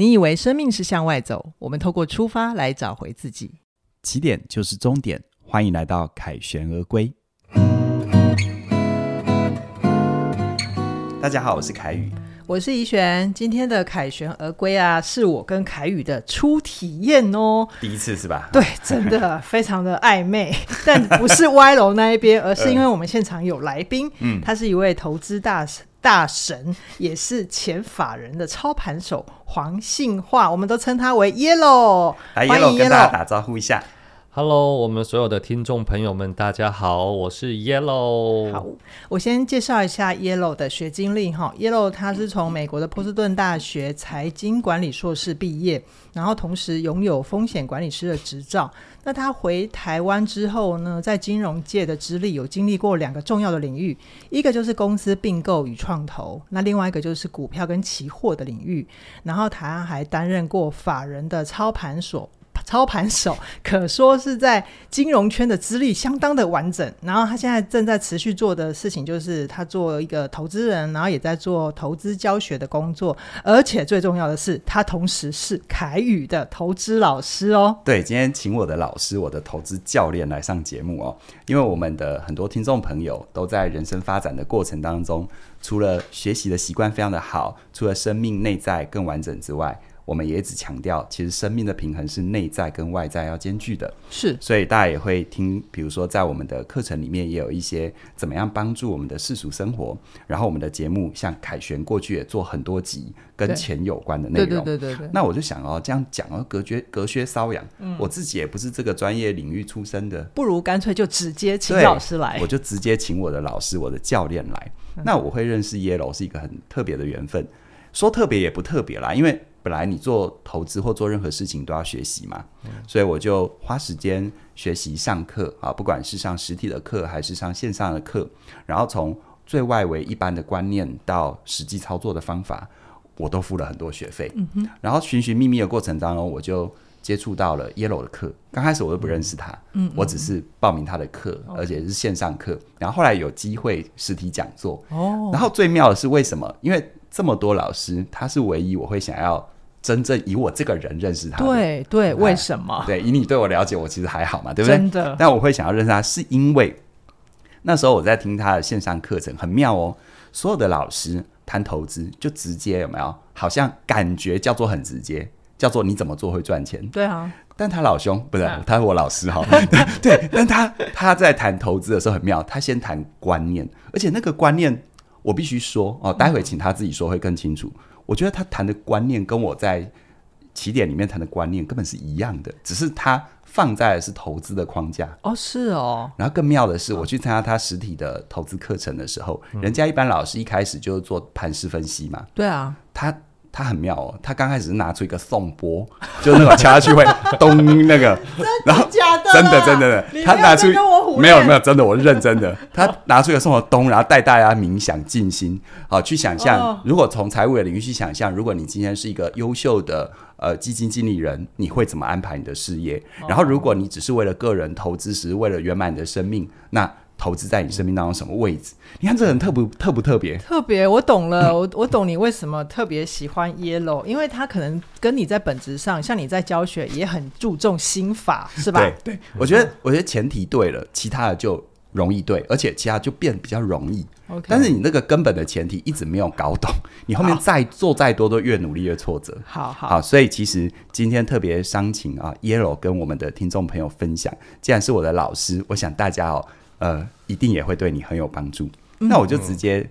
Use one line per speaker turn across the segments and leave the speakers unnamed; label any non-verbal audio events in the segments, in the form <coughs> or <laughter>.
你以为生命是向外走，我们透过出发来找回自己。
起点就是终点，欢迎来到凯旋而归。大家好，我是凯宇，
我是怡璇。今天的凯旋而归啊，是我跟凯宇的初体验哦，
第一次是吧？
对，真的 <laughs> 非常的暧昧，但不是歪楼那一边，而是因为我们现场有来宾，嗯，他是一位投资大神。大神也是前法人的操盘手黄信化，我们都称他为 Yellow。
来，Yellow 跟大家打招呼一下。
Hello，我们所有的听众朋友们，大家好，我是 Yellow。
好，我先介绍一下 Yellow 的学经历哈。Yellow 他是从美国的波士顿大学财经管理硕士毕业，然后同时拥有风险管理师的执照。那他回台湾之后呢，在金融界的资历有经历过两个重要的领域，一个就是公司并购与创投，那另外一个就是股票跟期货的领域。然后他还担任过法人的操盘手。操盘手 <laughs> 可说是在金融圈的资历相当的完整，然后他现在正在持续做的事情就是他做一个投资人，然后也在做投资教学的工作，而且最重要的是，他同时是凯宇的投资老师哦。
对，今天请我的老师，我的投资教练来上节目哦，因为我们的很多听众朋友都在人生发展的过程当中，除了学习的习惯非常的好，除了生命内在更完整之外。我们也一直强调，其实生命的平衡是内在跟外在要兼具的。
是，
所以大家也会听，比如说在我们的课程里面也有一些怎么样帮助我们的世俗生活。然后我们的节目，像凯旋过去也做很多集跟钱有关的内容。
对对对对对。
那我就想哦，这样讲哦，隔靴隔靴搔痒。嗯。我自己也不是这个专业领域出身的，
不如干脆就直接请老师来。
我就直接请我的老师，我的教练来。嗯。那我会认识 Yellow 是一个很特别的缘分，说特别也不特别啦，因为。本来你做投资或做任何事情都要学习嘛，嗯，所以我就花时间学习上课啊，不管是上实体的课还是上线上的课，然后从最外围一般的观念到实际操作的方法，我都付了很多学费。然后寻寻觅觅的过程当中，我就接触到了 Yellow 的课。刚开始我都不认识他，嗯，我只是报名他的课，嗯，而且是线上课。然后后来有机会实体讲座，哦，然后最妙的是为什么？因为这么多老师，他是唯一我会想要真正以我这个人认识他。
对对，为什么？<laughs>
对，以你对我了解，我其实还好嘛，对不对？
真的。
但我会想要认识他，是因为那时候我在听他的线上课程，很妙哦。所有的老师谈投资，就直接有没有？好像感觉叫做很直接，叫做你怎么做会赚钱。
对啊。但
他老兄不是，他是我老师哈。<laughs> 对，但他他在谈投资的时候很妙，他先谈观念，而且那个观念。我必须说哦，待会请他自己说会更清楚。嗯、我觉得他谈的观念跟我在起点里面谈的观念根本是一样的，只是他放在的是投资的框架
哦，是哦。
然后更妙的是，我去参加他实体的投资课程的时候，嗯、人家一般老师一开始就是做盘势分析嘛，
对啊，
他。他很妙哦，他刚开始是拿出一个颂钵，<laughs> 就那种敲下去会咚那个，<laughs> 然后真的真的，他拿出没有没有真的，我是认真的，<laughs> 他拿出一个宋和东，然后带大家冥想静心，好去想象，如果从财务的领域去想象，如果你今天是一个优秀的呃基金经理人，你会怎么安排你的事业？然后如果你只是为了个人投资，只是为了圆满你的生命，那。投资在你生命当中什么位置？你看这人特不特不特别？
特别，我懂了，<laughs> 我我懂你为什么特别喜欢 Yellow，因为他可能跟你在本质上，像你在教学也很注重心法，是吧？
对对，我觉得我觉得前提对了，其他的就容易对，而且其他就变比较容易。Okay. 但是你那个根本的前提一直没有搞懂，你后面再做再多都越努力越挫折。
好好，
好，所以其实今天特别商情啊，Yellow 跟我们的听众朋友分享，既然是我的老师，我想大家哦。呃，一定也会对你很有帮助。嗯、那我就直接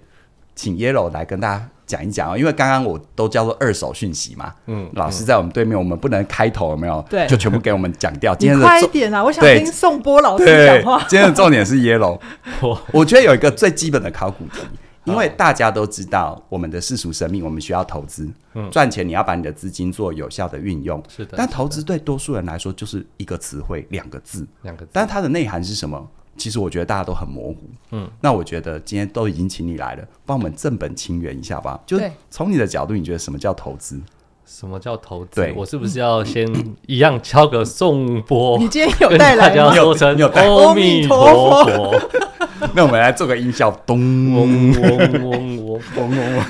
请 Yellow 来跟大家讲一讲哦，因为刚刚我都叫做二手讯息嘛。嗯，老师在我们对面，我们不能开头有没有？对，就全部给我们讲掉。<laughs> 今天
快一点啊！我想听宋波老师讲话。
今天的重点是 Yellow。<laughs> 我我觉得有一个最基本的考古题，<laughs> 因为大家都知道我们的世俗生命，我们需要投资赚钱，你要把你的资金做有效的运用。是的。但投资对多数人来说就是一个词汇，两个字，两个字。但它的内涵是什么？其实我觉得大家都很模糊，嗯，那我觉得今天都已经请你来了，帮我们正本清源一下吧。就从你的角度，你觉得什么叫投资？
什么叫投资？对，我是不是要先一样敲个颂钵？<laughs>
你今天有带来吗？
有成有带阿弥陀佛。<laughs>
那我们来做个音效，咚嗡嗡嗡嗡嗡嗡。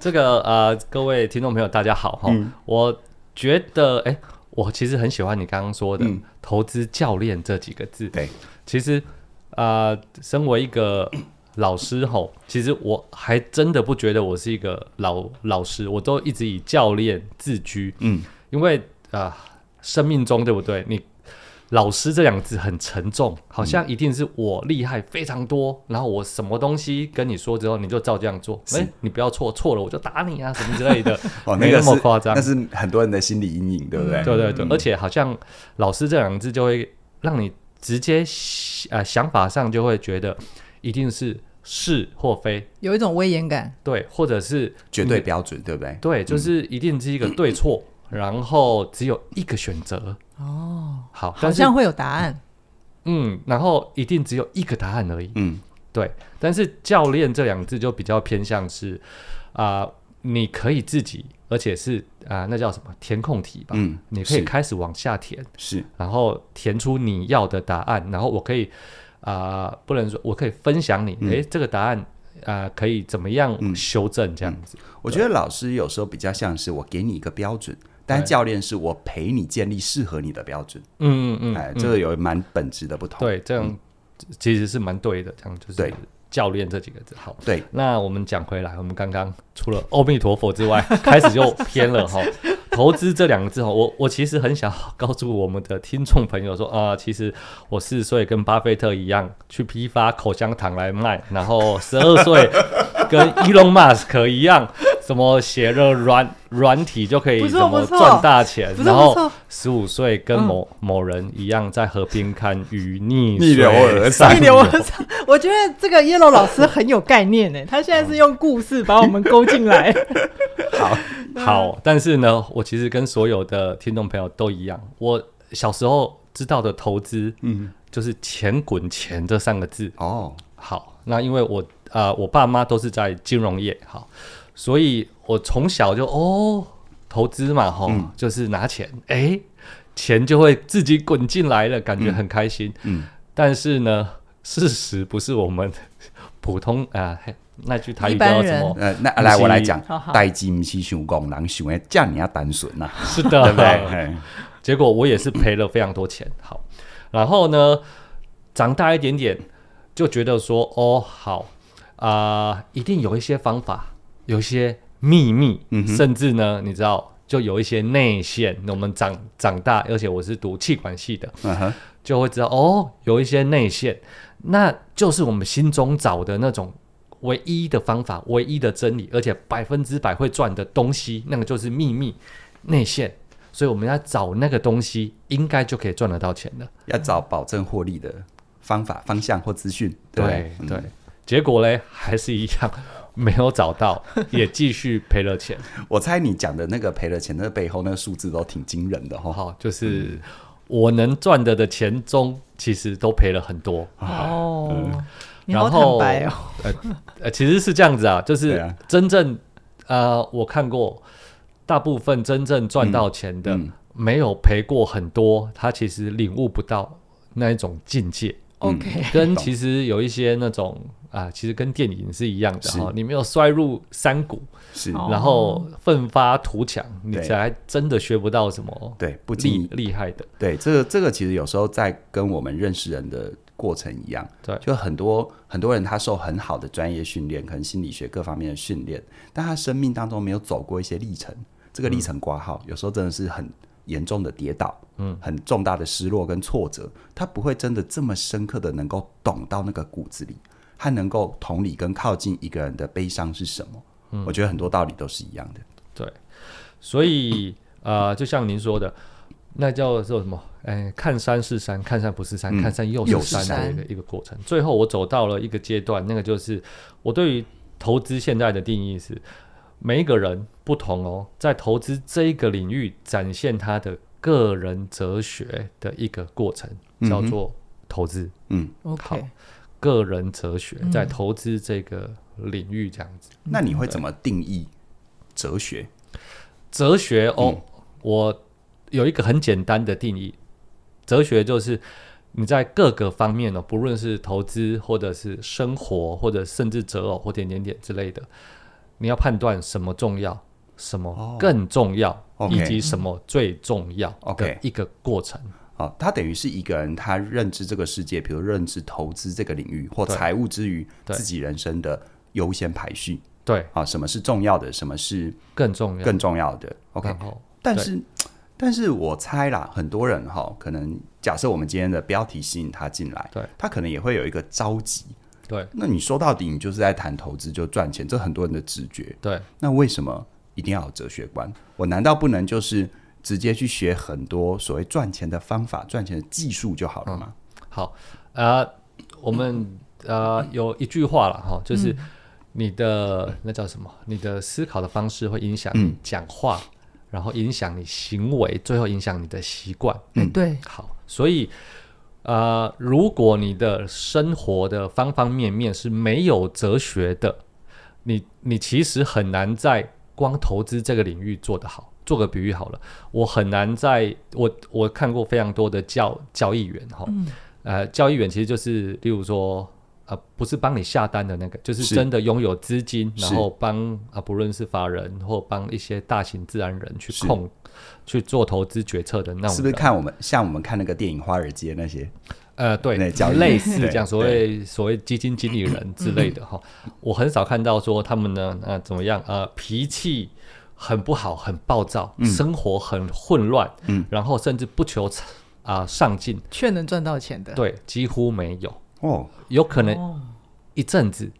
这个呃，各位听众朋友，大家好哈。嗯、我觉得，哎，我其实很喜欢你刚刚说的“投资教练”这几个字。对、嗯，其实啊、呃，身为一个老师吼，其实我还真的不觉得我是一个老老师，我都一直以教练自居。嗯，因为啊、呃，生命中对不对？你。老师这两个字很沉重，好像一定是我厉害非常多，嗯、然后我什么东西跟你说之后，你就照这样做。哎是，你不要错，错了我就打你啊，什么之类的。<laughs> 哦，没那么夸张，
那是很多人的心理阴影，对不对？
对对对，嗯、而且好像老师这两个字就会让你直接呃想法上就会觉得一定是是或非，
有一种威严感。
对，或者是
绝对标准，对不对？
对，就是一定是一个对错，嗯、然后只有一个选择。
哦，
好，
好像会有答案。
嗯，然后一定只有一个答案而已。嗯，对。但是教练这两个字就比较偏向是啊、呃，你可以自己，而且是啊、呃，那叫什么填空题吧？嗯，你可以开始往下填，
是，
然后填出你要的答案，然后我可以啊、呃，不能说我可以分享你，诶、嗯，这个答案啊、呃，可以怎么样修正这样子？
嗯、我觉得老师有时候比较像是我给你一个标准。但教练是我陪你建立适合你的标准，
嗯嗯嗯，
哎，这个有蛮本质的不同。
对，这样其实是蛮对的，这样就是对教练这几个字。好，对。那我们讲回来，我们刚刚除了阿弥陀佛之外，<laughs> 开始就偏了哈。投资这两个字哈，我我其实很想告诉我们的听众朋友说啊，其实我四十岁跟巴菲特一样去批发口香糖来卖，然后十二岁跟伊隆马斯克一样。什么写了软软体就可以什么赚大钱，然后十五岁跟某某人一样在河边看鱼逆逆流而上。逆流而上，<laughs>
我觉得这个 Yellow 老师很有概念呢。他现在是用故事把我们勾进来。<laughs>
好，好，但是呢，我其实跟所有的听众朋友都一样，我小时候知道的投资，嗯，就是钱滚钱这三个字。哦，好，那因为我啊，我爸妈都是在金融业，好。所以我从小就哦，投资嘛，吼，嗯、就是拿钱，哎、欸，钱就会自己滚进来了，感觉很开心。嗯，嗯，但是呢，事实不是我们普通啊、呃，<laughs> 那句台语叫什么？呃，
那来我来讲，代金是想工人想的这样单纯呐，
是的，<laughs> 对不对？结果我也是赔了非常多钱。好，然后呢，长大一点点，就觉得说，哦，好啊、呃，一定有一些方法。有些秘密，嗯、甚至呢，你知道，就有一些内线。我们长长大，而且我是读气管系的，嗯、就会知道哦，有一些内线，那就是我们心中找的那种唯一的方法、唯一的真理，而且百分之百会赚的东西，那个就是秘密内线。所以我们要找那个东西，应该就可以赚得到钱的。
要找保证获利的方法、方向或
资讯。对对，结果嘞，还是一样。没有找到，<laughs> 也继续赔了钱。
我猜你讲的那个赔了钱，那背后那个数字都挺惊人的哈。
好，就是我能赚的的钱中，其实都赔了很多。
哦，嗯、你好坦白哦。
呃呃，其实是这样子啊，就是真正、啊、呃，我看过大部分真正赚到钱的，嗯嗯、没有赔过很多，他其实领悟不到那一种境界。
OK，
跟其实有一些那种。啊，其实跟电影是一样的哈，你没有摔入山谷，是，然后奋发图强，你才真的学不到什么
对不
厉厉害的。
对，这个这个其实有时候在跟我们认识人的过程一样，对，就很多很多人他受很好的专业训练，可能心理学各方面的训练，但他生命当中没有走过一些历程，这个历程挂号，有时候真的是很严重的跌倒，嗯，很重大的失落跟挫折，他不会真的这么深刻的能够懂到那个骨子里。他能够同理跟靠近一个人的悲伤是什么？嗯，我觉得很多道理都是一样的。
对，所以呃，就像您说的，那叫做什么？哎，看山是山，看山不是山，嗯、看山又是山的一个一个过程。最后我走到了一个阶段，那个就是我对于投资现在的定义是，每一个人不同哦，在投资这一个领域展现他的个人哲学的一个过程，叫做投资。嗯
，OK。
个人哲学在投资这个领域这样子，
嗯、那你会怎么定义哲学？
哲学哦，嗯、我有一个很简单的定义，哲学就是你在各个方面呢，不论是投资或者是生活，或者甚至择偶或点点点之类的，你要判断什么重要，什么
哦。
更重要以及什么最重要的
OK
一个过程。
哦，他等于是一个人，他认知这个世界，比如认知投资这个领域或财务之
余，
自己人生的优先排序
对，
啊，什么是重要的，什么是
更重要。
更重要的。OK，但是，但是我猜啦，很多人哈，可能假设我们今天的标题吸引他进来，
对，
他可能也会有一个着急。
对
那你说到底，你就是在谈投资就赚钱，这很多人的直觉。
对
那为什么一定要有哲学观？我难道不能就是直接去学很多所谓赚钱的方法、赚钱的技术就好了嘛？
好，呃，我们呃有一句话了哈，就是你的那叫什么？你的思考的方式会影响你讲话，然后影响你行为，最后影响你的习惯。
嗯，对，
好，所以呃，如果你的生活的方方面面是没有哲学的，你你其实很难在光投资这个领域做得好。做个比喻好了，我很难在我我看过非常多的交交易员哈，呃，交易员其实就是例如说。呃，不是帮你下单的那个，就是真的拥有资金，然后帮啊，不论是法人或帮一些大型自然人去控、去做投资决策的那种。
是不是看我们像我们看那个电影《华尔街》那些？
呃，对，
那交易
类似这
样，
所谓所谓基金经理人之类的哈，我很少看到说他们呢，呃，怎么样？呃，脾气很不好，很暴躁，
嗯。
生活很混乱，
嗯，
然后甚至不求啊、呃、上进，
却能赚到钱的，
对，几乎没有。
哦，
有可能一阵子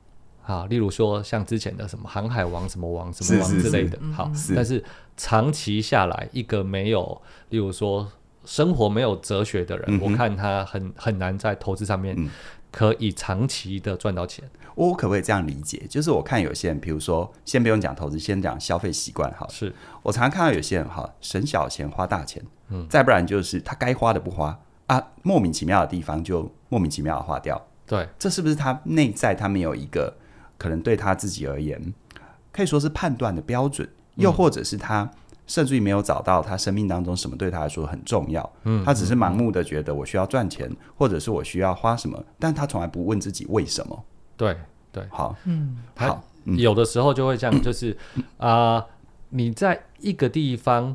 啊，例如说像之前的什么航海王、什么王、什么王之类的，好，
是。
但是长期下来，一个没有，例如说生活没有哲学的人，
嗯
我看他很很难在投资上面
嗯
可以长期的赚到钱。
我可不可以这样理解？就是我看有些人，比如说，先不用讲投资，先讲消费习惯哈。
是
我常常看到有些人哈，省小钱花大钱，嗯，再不然就是他该花的不花啊，莫名其妙的地方就莫名其妙的花掉。
对，
这是不是他内在他没有一个可能对他自己而言可以说是判断的标准，又或者是他甚至于没有找到他生命当中什么对他来说很重要，嗯，他只是盲目的觉得我需要赚钱，或者是我需要花什么，但他从来不问自己为什么。
对，对，
好，
嗯，
好，嗯。
有的时候就会这样，就是啊、<laughs> 呃你在一个地方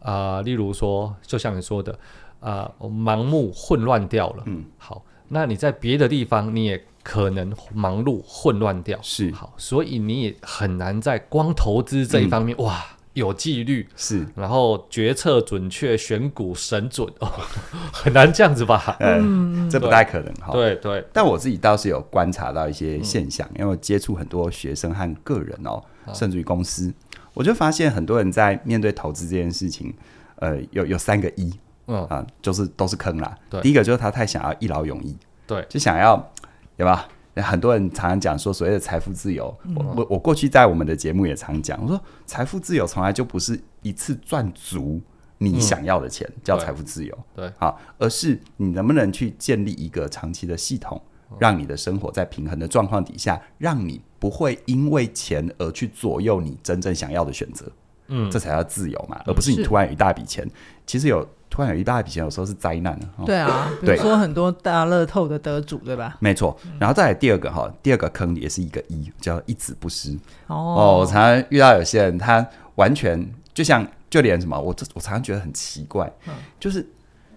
啊、呃例如说，就像你说的啊、呃盲目混乱掉了，
嗯，
好，那你在别的地方你也可能忙碌混乱掉，
是。
好，所以你也很难在光投资这一方面，哇，有纪律，
是，
然后决策准确，选股神准，哦，<laughs> 很难这样子吧？
嗯，<laughs> 这不太可能哈。
对对，
但我自己倒是有观察到一些现象，因为我接触很多学生和个人哦，甚至于公司，我就发现很多人在面对投资这件事情，呃，有有三个一，
嗯。
啊，就是都是坑啦。
对。
第一个就是他太想要一劳永逸，
对，
就想要，对吧？很多人常常讲说所谓的财富自由，我我我过去在我们的节目也常讲，我说财富自由从来就不是一次赚足你想要的钱，叫财富自由。
对，
好，而是你能不能去建立一个长期的系统，让你的生活在平衡的状况底下，让你不会因为钱而去左右你真正想要的选择。
嗯，
这才叫自由嘛，而不是你突然有一大笔钱。其实有突然有一大笔钱，有时候是灾难的。哦
对啊，比
对
如说很多大乐透的得主，对吧？
没错，然后再来第二个哈，第二个坑也是一个一，叫一子不失。哦，
哦，
我常常遇到有些人，他完全就像就连什么，我这我常常觉得很奇怪，就是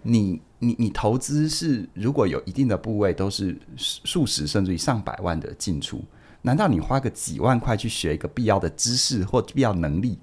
你你你投资是如果有一定的部位都是数十甚至于上百万的进出，难道你花个几万块去学一个必要的知识或必要能力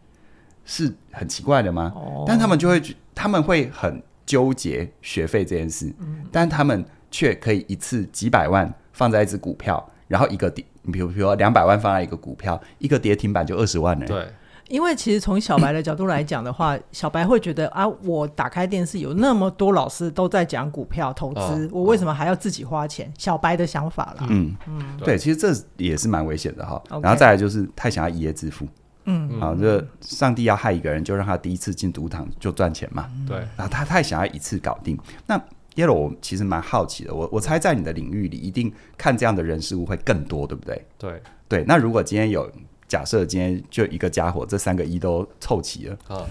是很奇怪的吗？
哦
但他们就会他们会很纠结学费这件事，但他们却可以一次几百万放在一只股票，然后一个跌，比如比如说两百万放在一个股票，一个跌停板就二十万呢。
对，
因为其实从小白的角度来讲的话，<laughs> 小白会觉得啊，我打开电视有那么多老师都在讲股票投资，
哦
我为什么还要自己花钱？小白的想法啦。
嗯
嗯
对，其实这也是蛮危险的哈。然后再来就是太想要一夜致富，
嗯，
好，这上帝要害一个人，就让他第一次进赌场就赚钱嘛。
对，
然后他太想要一次搞定。那 Yellow，我其实蛮好奇的，我我猜在你的领域里，一定看这样的人事物会更多，对不对？
对，
对。那如果今天有假设，今天就一个家伙，这三个一都凑齐了，
啊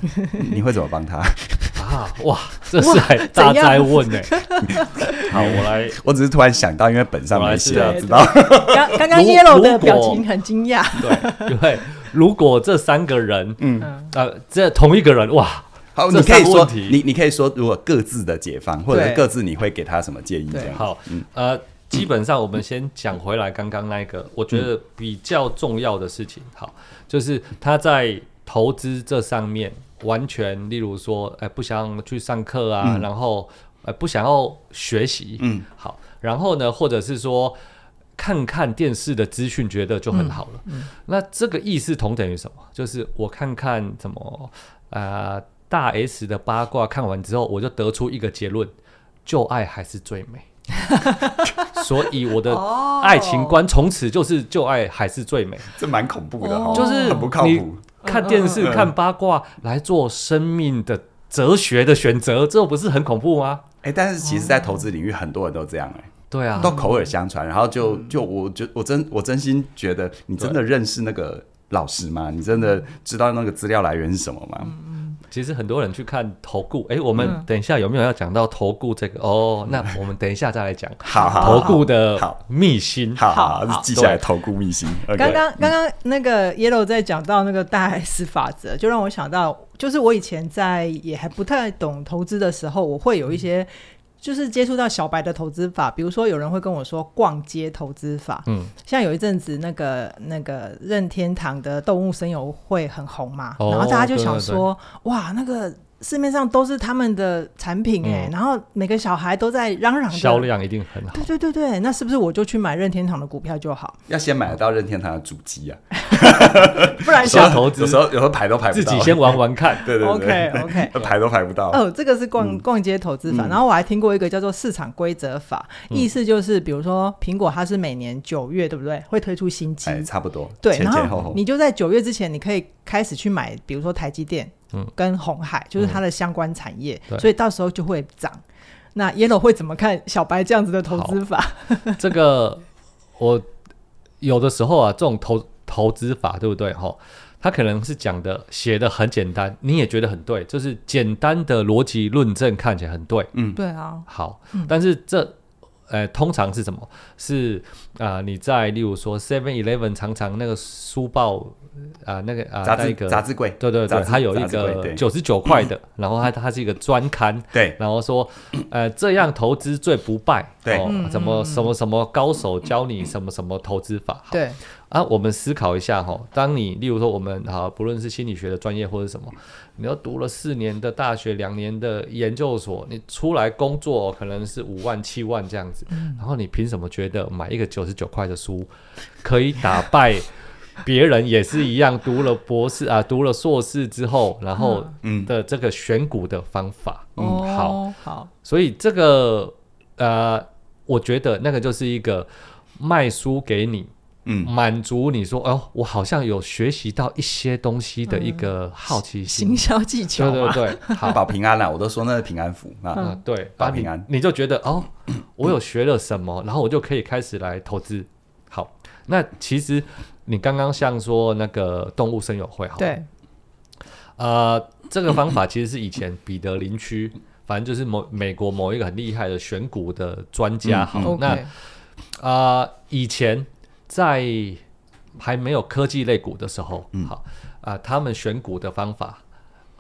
你会怎么帮他？<laughs>
啊，哇，这是还大灾问呢。<laughs> 好，我来，
我只是突然想到，因为本上
没写，
知道？<laughs>
刚
刚
Yellow 的表情很惊讶。
对，因为如果这三个人，
嗯。
嗯
呃，这同一个人，哇，
好，
这
你可以
说
你你可以说，如果各自的解放，或者
对。
各自你会给他什么建议？这
对
样
好。
嗯，
呃，基本上我们先讲回来刚刚那个，我觉得比较重要的事情，好，就是他在投资这上面完全，例如说，哎，不想去上课啊，
嗯。
然后呃不想要学习，
嗯，
好，然后呢，或者是说看看电视的资讯，觉得就很好了。
嗯
那这个意思同等于什么？就是我看看怎么呃大 S 的八卦，看完之后，我就得出一个结论：旧爱还是最美。<laughs> 所以我的
哦
爱情观从此就是旧爱还是最美，
这蛮恐怖的
就是
很不靠
你
谱。
看
电视、
看八卦来做生命的哲学的选择，这不是很恐怖吗？
哎，但是其实，在投资领域，很多人都这样哎。
对啊，
都口耳相传，然后就就我就我真我真心觉得，你真的认识那个老师吗？你真的知道那个资料来源是什么吗？
其实很多人去看投顾，哎，我们
嗯
等一下有没有要讲到投顾这个？哦，那我们等一下再来讲 <laughs>
好好
投顾的
好
秘辛。
好
好好
好，记下来投顾秘辛。
刚刚刚刚那个 Yellow 在讲到那个大 S 法则，就让我想到，就是我以前在也还不太懂投资的时候，我会有一些就是接触到小白的投资法，比如说有人会跟我说逛街投资法，
嗯，
像有一阵子那个那个任天堂的动物森友会很红嘛，
哦
然后大家就想
对对对
说，哇，那个。市面上都是他们的产品哎、
嗯
然后每个小孩都在嚷嚷
销量一定很好
对。对对对，那是不是我就去买任天堂的股票就好？
要先买得到任天堂的主机啊，<laughs>
不然
想投资。
有时候有时候排都排不到，
自己先玩玩看。
对 <laughs> 对对。
OK OK，
排都排不到。
哦，这个是逛逛街投资法，
嗯。
然后我还听过一个叫做市场规则法，
嗯。
意思就是比如说苹果它是每年九月对不对？会推出新机，
哎，差不多，
对，然
前前后
后，你就在九月之前，你可以开始去买，比如说台积电，
嗯。
跟红海，就是它的相关产
业，
所以到时候就会涨。那 Yellow 会怎么看小白这样子的投资法？<laughs>
这个我有的时候啊，这种投投资法对不对？哈，他可能是讲的写的很简单，你也觉得很对，就是简单的逻辑论证看起来很对。
嗯，
对啊，
好，
嗯。
但是这呃通常是什么？是啊、呃你在例如说 Seven Eleven 常常那个书报啊、呃、那个啊、
杂志
那
个杂
志柜，对
对对，
它有一个九十九块的，然后它它是一个专刊，
对。
然后说，呃，这样投资最不败，
对。
什么
嗯
什么什么高手教你什么什么投资法，
对，
啊，我们思考一下哈，当你例如说我们好，不论是心理学的专业或者什么，你要读了四年的大学，两年的研究所，你出来工作可能是五万七万这样子，然后你凭什么觉得买一个九十九块的书可以打败别人也是一样读了博士啊，读了硕士之后，然后
嗯，
的这个选股的方法？
嗯
好，
哦好，
所以这个呃，我觉得那个就是一个卖书给你，
嗯，
满足你说哦，我好像有学习到一些东西的一个好奇心。
行销技巧嘛，
对对对，好，<laughs>
保平安啦，我都说那是平安符啊。
啊，对，
保平安。
你就觉得哦，我有学了什么，然后我就可以开始来投资。好，那其实你刚刚像说那个动物生友会，好了，
对，
呃，这个方法其实是以前彼得林区，反正就是某美国某一个很厉害的选股的专家。
嗯
好，
嗯
那啊，以前在还没有科技类股的时候，
嗯
好啊、他们选股的方法，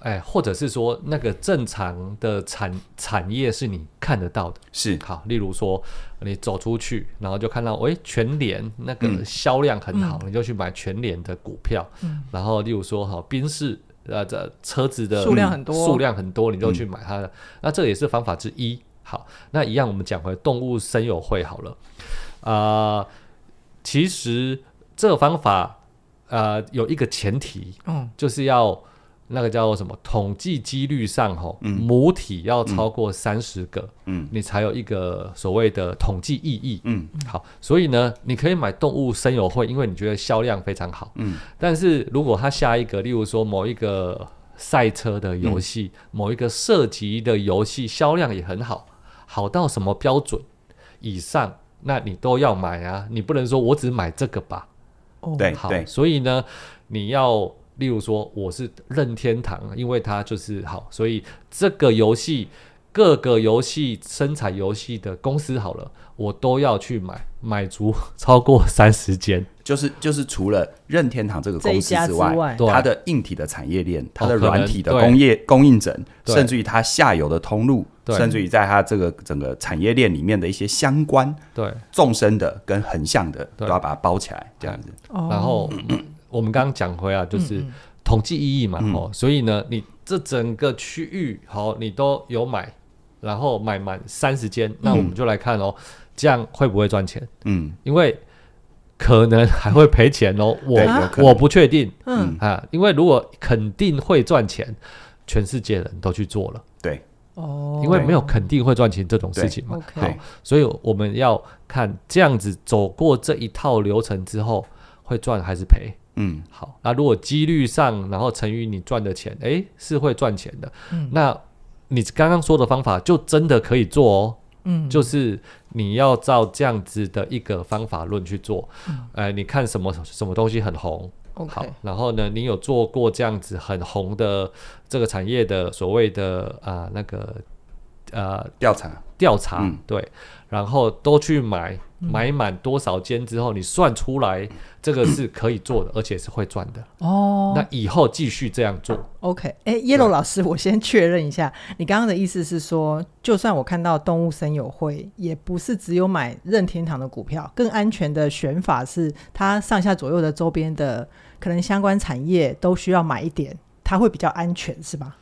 哎，或者是说那个正常的产产业是你看得到的。
是，
好，例如说你走出去，然后就看到，哎，全联那个
嗯
销量很好，你就去买全联的股票。
嗯
然后例如说，哈，宾士呃这车子的
数量很多
数量很多，你就去买它的。那这也是方法之一。好，那一样我们讲回动物生友会好了。啊，其实这个方法呃有一个前提，
嗯，
就是要那个叫做什么统计几率上吼，
嗯。
母体要超过三十个，
嗯。
你才有一个所谓的统计意义。
嗯。
好，所以呢，你可以买动物生友会，因为你觉得销量非常好。
嗯。
但是如果它下一个，例如说某一个赛车的游戏，某一个射击的游戏销量也很好，好到什么标准以上，那你都要买啊，你不能说我只买这个吧。
对好，
所以呢，你要例如说我是任天堂，因为它就是好，所以这个游戏各个游戏生产游戏的公司好了，我都要去买，买足超过 <laughs> 三十间。
就是就是除了任天堂这个公司之外，
之外。
它的硬体的产业链、它的软体的工业供应者，甚至于它下游的通路，
对。
甚至于在它这个整个产业链里面的一些相关
对，
纵深的跟横向的，都要把它包起来，这样子。
哦。
然后 <coughs> 我们刚刚讲回啊就是
嗯
统计意义嘛，
嗯。
哦，所以呢，你这整个区域好，你都有买，然后买满三十间，那我们就来看哦，这样会不会赚钱？
嗯，
因为可能还会赔钱哦，我我不确定
嗯。
啊，因为如果肯定会赚钱，全世界人都去做了，
对
哦，
因为没有肯定会赚钱这种事情嘛。
OK
好，所以我们要看这样子走过这一套流程之后，会赚还是赔？
嗯，
好，那如果几率上，然后乘以你赚的钱，诶，是会赚钱的。
嗯
那你刚刚说的方法就真的可以做哦，
嗯
就是你要照这样子的一个方法论去做。呃，你看什么什么东西很红，好
OK，，
然后呢，你有做过这样子很红的这个产业的所谓的啊、呃、那个呃
调查，
调查，
嗯。
对，然后都去买，买满多少间之后，你算出来这个是可以做的，而且是会赚的。
哦，
那以后继续这样做
，OK，哎，Yellow 老师，我先确认一下，你刚刚的意思是说，就算我看到动物森友会，也不是只有买任天堂的股票，更安全的选法是，它上下左右的周边的可能相关产业都需要买一点，它会比较安全，是吧？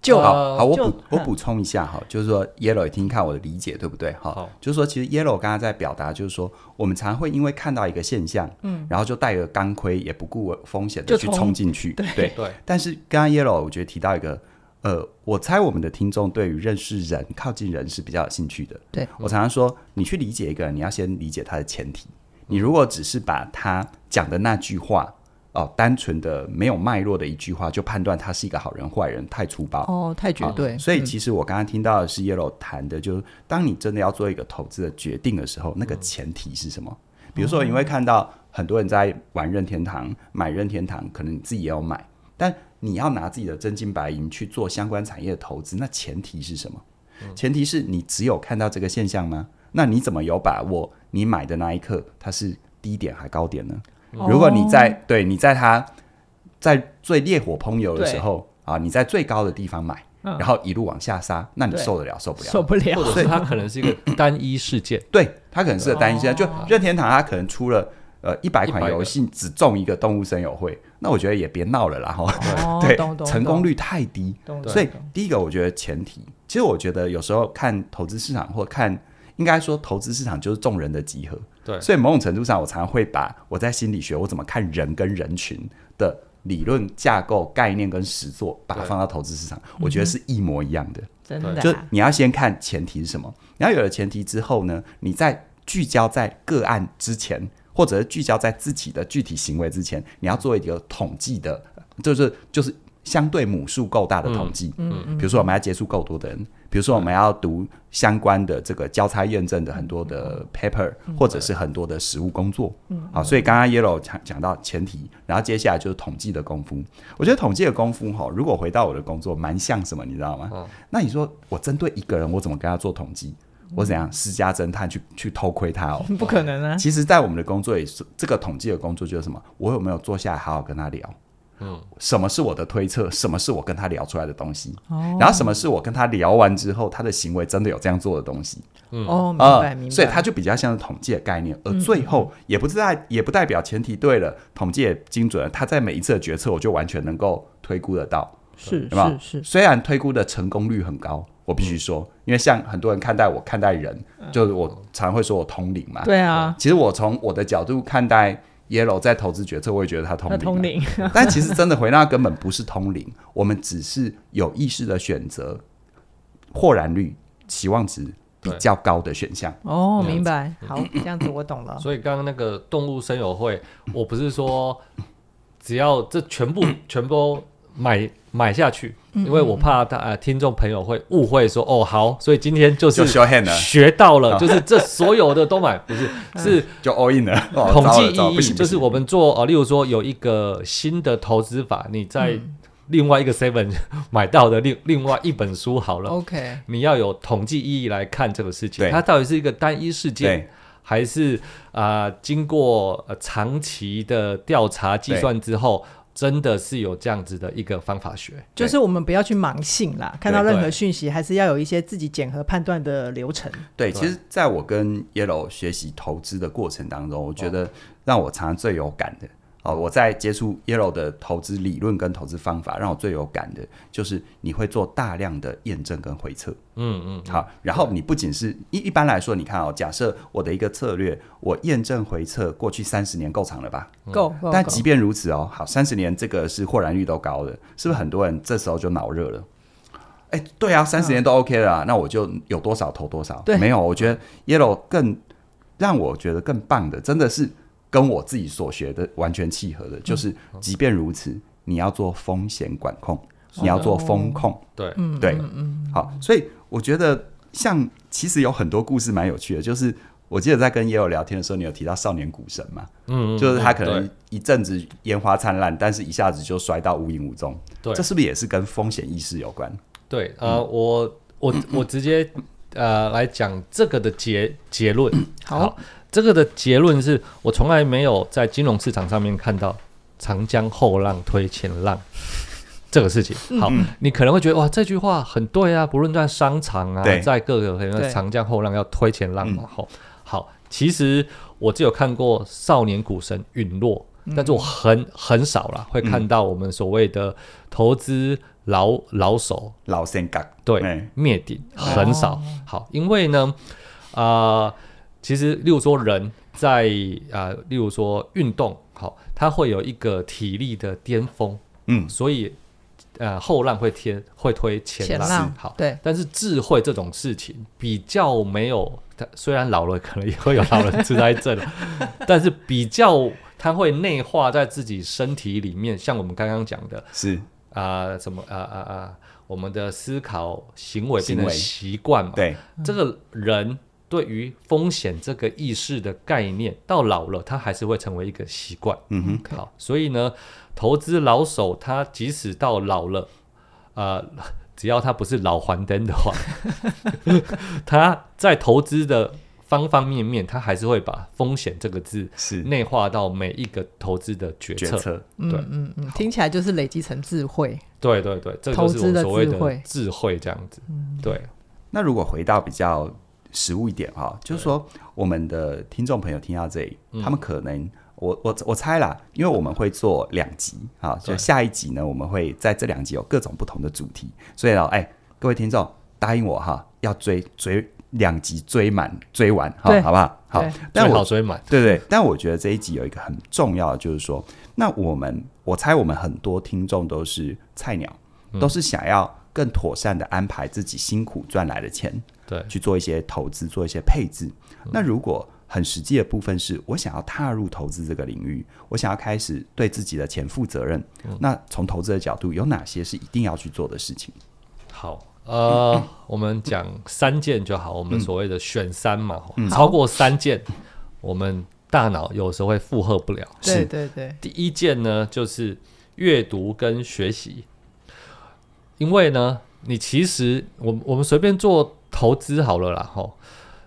就、
呃
好好，我补我补充一下哈，就是说 Yellow 也听听看我的理解对不对？哈
好，
就是说其实 Yellow 刚刚在表达，就是说我们常会因为看到一个现象，嗯，然后就带个钢盔，也不顾风险的去冲进去，对。
对，
但是刚刚 Yellow 我觉得提到一个，呃，我猜我们的听众对于认识人、靠近人是比较有兴趣的。
对
我常常说，你去理解一个人，你要先理解他的前提。你如果只是把他讲的那句话，哦，单纯的没有脉络的一句话，就判断他是一个好人坏人，太粗暴。
哦，太绝对。
好所以
嗯
其实我刚刚听到的是 Yellow 谈的，就是当你真的要做一个投资的决定的时候，那个前提是什么？比如说你会看到很多人在玩任天堂，买任天堂，可能你自己也有买，但你要拿自己的真金白银去做相关产业的投资，那前提是什么？前提是你只有看到这个现象吗？那你怎么有把握？你买的那一刻它是低点还高点呢？如果你在、
哦。
对你在它在最烈火烹油的时候啊，你在最高的地方买，
嗯。
然后一路往下杀，那你受得了受不了？
受不了。
或，者是它可能是一个单一事件，
对，它可能是个单一事件，
哦。
就任天堂它可能出了呃一百款游戏，只中一个动物森友会，那我觉得也别闹了啦哈。
哦 <laughs> 对
成功率太低，所以第一个我觉得前提，其实我觉得有时候看投资市场或看，应该说投资市场就是众人的集合。
对
所以某种程度上，我常常会把我在心理学我怎么看人跟人群的理论架构、概念跟实作，把它放到投资市场，我觉得是一模一样的。
真的、啊，
就你要先看前提是什么，然后有了前提之后呢，你在聚焦在个案之前，或者是聚焦在自己的具体行为之前，你要做一个统计的，就是就是相对母数够大的统计。
嗯嗯，
比如说我们要接触够多的人，比如说我们要读相关的这个交叉验证的很多的 paper，或者是很多的实务工作。好，所以刚刚 Yellow 讲讲到前提，然后接下来就是统计的功夫。我觉得统计的功夫哈，如果回到我的工作，蛮像什么，你知道吗？那你说我针对一个人，我怎么跟他做统计？我怎样私家侦探去去偷窥他哦？<laughs>
不可能啊，
其实，在我们的工作里，是这个统计的工作就是什么？我有没有坐下来好好跟他聊？
嗯，
什么是我的推测？什么是我跟他聊出来的东西？
哦。
然后什么是我跟他聊完之后，他的行为真的有这样做的东西？
哦，明
啊
白明白，
所以它就比较像是统计的概念，而最后也不是代也不代表前提对了，统计也精准了，他在每一次的决策我就完全能够推估得到，
是
有有？
是是，
虽然推估的成功率很高，我必须说，因为像很多人看待我看待人，就是我常会说我通灵嘛，
对啊，
其实我从我的角度看待 Yellow 在投资决策，我也觉得他通
灵通灵，<laughs>
但其实真的回到根本不是通灵，我们只是有意识的选择豁然率、期望值比较高的选项。
哦，明白，好，这样子我懂了，
所以刚刚那个动物声友会，我不是说只要这全部全部都买买下去，因为我怕大呃听众朋友会误会说哦好，所以今天就是学到了，就是这所有的都买，<laughs> 不是是
就 all in 了，哦统计
意
义，
就是我们做呃，例如说有一个新的投资法，你在另外一个 seven <laughs> 买到的另另外一本书好了。
OK，
你要有统计意义来看这个事情，它到底是一个单一事件，
对。
还是啊、呃、经过、呃、长期的调查计算之后，真的是有这样子的一个方法学？
就是我们不要去盲信啦，看到任何讯息，还是要有一些自己检核判断的流程。
对，其实在我跟 Yellow 学习投资的过程当中，我觉得让我常常最有感的。哦，我在接触 Yellow 的投资理论跟投资方法，让我最有感的就是你会做大量的验证跟回测。
嗯嗯，
好，然后你不仅是一一般来说，你看哦，假设我的一个策略，我验证回测过去三十年够长了吧？
够。
但即便如此哦，好，三十年这个是豁然率都高的，是不是很多人这时候就脑热了？哎，对啊，三十年都 OK 了啊，那我就有多少投多少。对，没有，我觉得 Yellow 更让我觉得更棒的，真的是。跟我自己所学的完全契合的，就是即便如此，你要做风险管控，你要做风控，
对。
对，嗯好，所以我觉得像其实有很多故事蛮有趣的，就是我记得在跟 Yellow 聊天的时候，你有提到少年股神嘛？嗯，就是他可能一阵子烟花灿烂，但是一下子就摔到无影无踪，对，这是不是也是跟风险意识有关？
对，呃，我我我直接呃来讲这个的结结论，好。这个的结论是我从来没有在金融市场上面看到“长江后浪推前浪”这个事情。好，嗯、你可能会觉得哇，这句话很对啊，不论在商场啊，在各个可能“长江后浪”要推前浪嘛。好，好，其实我只有看过少年股神陨落，嗯、但是我很很少啦，会看到我们所谓的投资老老手。
老先觉
对灭顶很少。好，因为呢，啊、呃。其实，例如说人在啊、呃，例如说运动，好，它会有一个体力的巅峰，嗯，所以呃后浪会天会推前浪，前浪好，对。但是智慧这种事情比较没有，它虽然老了可能也会有老人痴呆症，<laughs> 但是比较它会内化在自己身体里面，像我们刚刚讲的，是啊、呃，什么啊啊啊，我们的思考行为变成习惯嘛，对，这个人。对于风险这个意识的概念，到老了他还是会成为一个习惯。嗯哼，好，所以呢，投资老手他即使到老了，呃，<laughs> 只要他不是老还灯的话，<laughs> 他在投资的方方面面，他还是会把风险这个字是内化到每一个投资的决策。决策对，
嗯嗯，听起来就是累积成智慧。
对对对，这就是我所谓的智慧这样子。对，
那如果回到比较。实物一点哈，就是说我们的听众朋友听到这里，他们可能我我我猜啦，因为我们会做两集啊，就下一集呢，我们会在这两集有各种不同的主题，所以呢，哎，各位听众答应我哈，要追追两集追满追完哈，好不好？好，
但我追满，
对对，但我觉得这一集有一个很重要的，就是说，那我们我猜我们很多听众都是菜鸟，都是想要更妥善的安排自己辛苦赚来的钱。对，去做一些投资，做一些配置。嗯、那如果很实际的部分是我想要踏入投资这个领域，我想要开始对自己的钱负责任。嗯、那从投资的角度，有哪些是一定要去做的事情？
好，呃，嗯、我们讲三件就好。我们所谓的选三嘛，嗯、超过三件，嗯、我们大脑有时候会负荷不了。
对对对，
第一件呢，就是阅读跟学习。因为呢，你其实我我们随便做。投资好了啦，吼，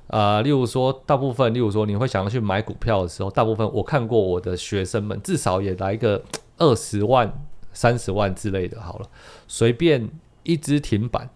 啊，例如说，大部分，例如说，你会想要去买股票的时候，大部分我看过我的学生们，至少也来个二十万、三十万之类的，好了，随便一只停板，